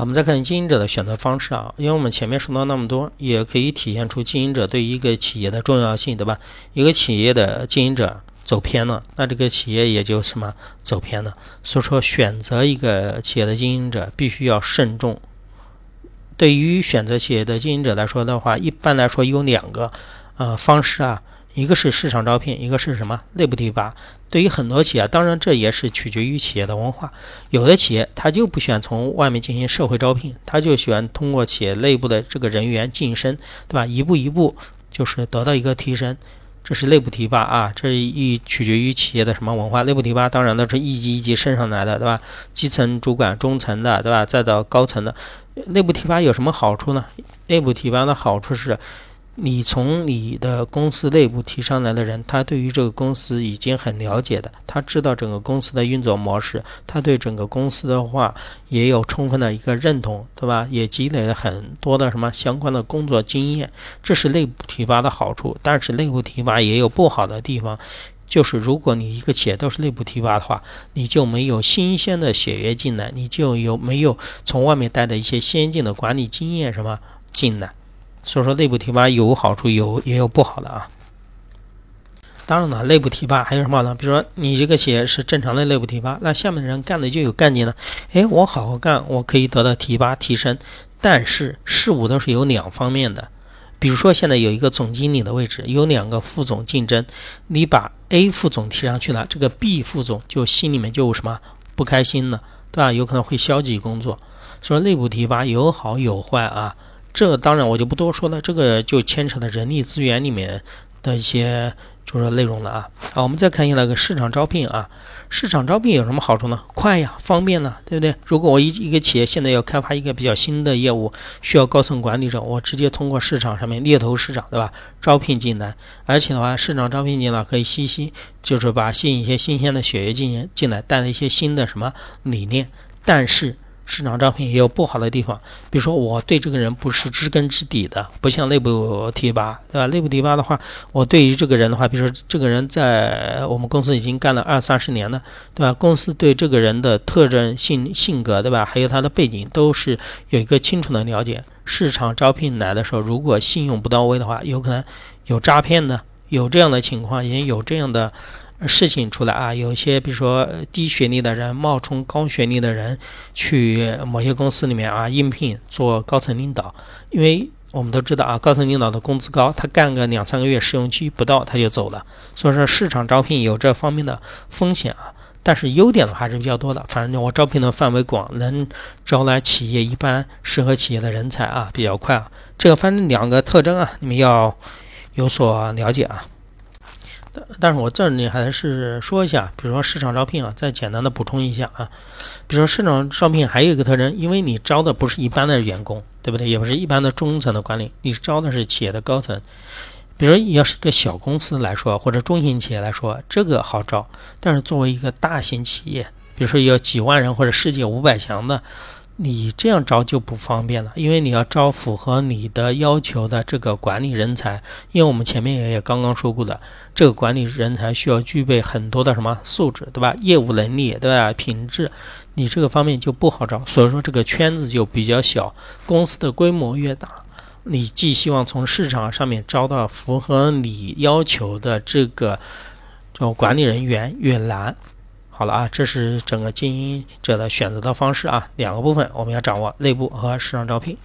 我们再看经营者的选择方式啊，因为我们前面说到那么多，也可以体现出经营者对一个企业的重要性，对吧？一个企业的经营者走偏了，那这个企业也就什么走偏了。所以说，选择一个企业的经营者必须要慎重。对于选择企业的经营者来说的话，一般来说有两个呃方式啊。一个是市场招聘，一个是什么内部提拔。对于很多企业，当然这也是取决于企业的文化。有的企业他就不喜欢从外面进行社会招聘，他就喜欢通过企业内部的这个人员晋升，对吧？一步一步就是得到一个提升，这是内部提拔啊。这一取决于企业的什么文化？内部提拔当然都是一级一级升上来的，对吧？基层主管、中层的，对吧？再到高层的。内部提拔有什么好处呢？内部提拔的好处是。你从你的公司内部提上来的人，他对于这个公司已经很了解的，他知道整个公司的运作模式，他对整个公司的话也有充分的一个认同，对吧？也积累了很多的什么相关的工作经验，这是内部提拔的好处。但是内部提拔也有不好的地方，就是如果你一个企业都是内部提拔的话，你就没有新鲜的血液进来，你就有没有从外面带的一些先进的管理经验什么进来。所以说内部提拔有好处，有也有不好的啊。当然了，内部提拔还有什么呢？比如说你这个企业是正常的内部提拔，那下面的人干的就有干劲了。哎，我好好干，我可以得到提拔提升。但是事物都是有两方面的。比如说现在有一个总经理的位置，有两个副总竞争，你把 A 副总提上去了，这个 B 副总就心里面就什么不开心了，对吧？有可能会消极工作。说内部提拔有好有坏啊。这个当然我就不多说了，这个就牵扯到人力资源里面的一些就是内容了啊。好，我们再看一下那个市场招聘啊，市场招聘有什么好处呢？快呀，方便呢，对不对？如果我一一个企业现在要开发一个比较新的业务，需要高层管理者，我直接通过市场上面猎头市场，对吧？招聘进来，而且的话，市场招聘进来可以吸吸，就是把吸引一些新鲜的血液进进来，带来一些新的什么理念，但是。市场招聘也有不好的地方，比如说我对这个人不是知根知底的，不像内部提拔，对吧？内部提拔的话，我对于这个人的话，比如说这个人在我们公司已经干了二三十年了，对吧？公司对这个人的特征、性性格，对吧？还有他的背景都是有一个清楚的了解。市场招聘来的时候，如果信用不到位的话，有可能有诈骗的，有这样的情况，也有这样的。事情出来啊，有些比如说低学历的人冒充高学历的人去某些公司里面啊应聘做高层领导，因为我们都知道啊，高层领导的工资高，他干个两三个月试用期不到他就走了，所以说市场招聘有这方面的风险啊，但是优点的话还是比较多的，反正我招聘的范围广，能招来企业一般适合企业的人才啊，比较快啊，这个反正两个特征啊，你们要有所了解啊。但是我这里还是说一下，比如说市场招聘啊，再简单的补充一下啊，比如说市场招聘还有一个特征，因为你招的不是一般的员工，对不对？也不是一般的中层的管理，你招的是企业的高层。比如要是一个小公司来说，或者中型企业来说，这个好招。但是作为一个大型企业，比如说有几万人或者世界五百强的。你这样招就不方便了，因为你要招符合你的要求的这个管理人才，因为我们前面也也刚刚说过的，这个管理人才需要具备很多的什么素质，对吧？业务能力，对吧？品质，你这个方面就不好招，所以说这个圈子就比较小。公司的规模越大，你既希望从市场上面招到符合你要求的这个这种管理人员越难。好了啊，这是整个经营者的选择的方式啊，两个部分我们要掌握：内部和市场招聘。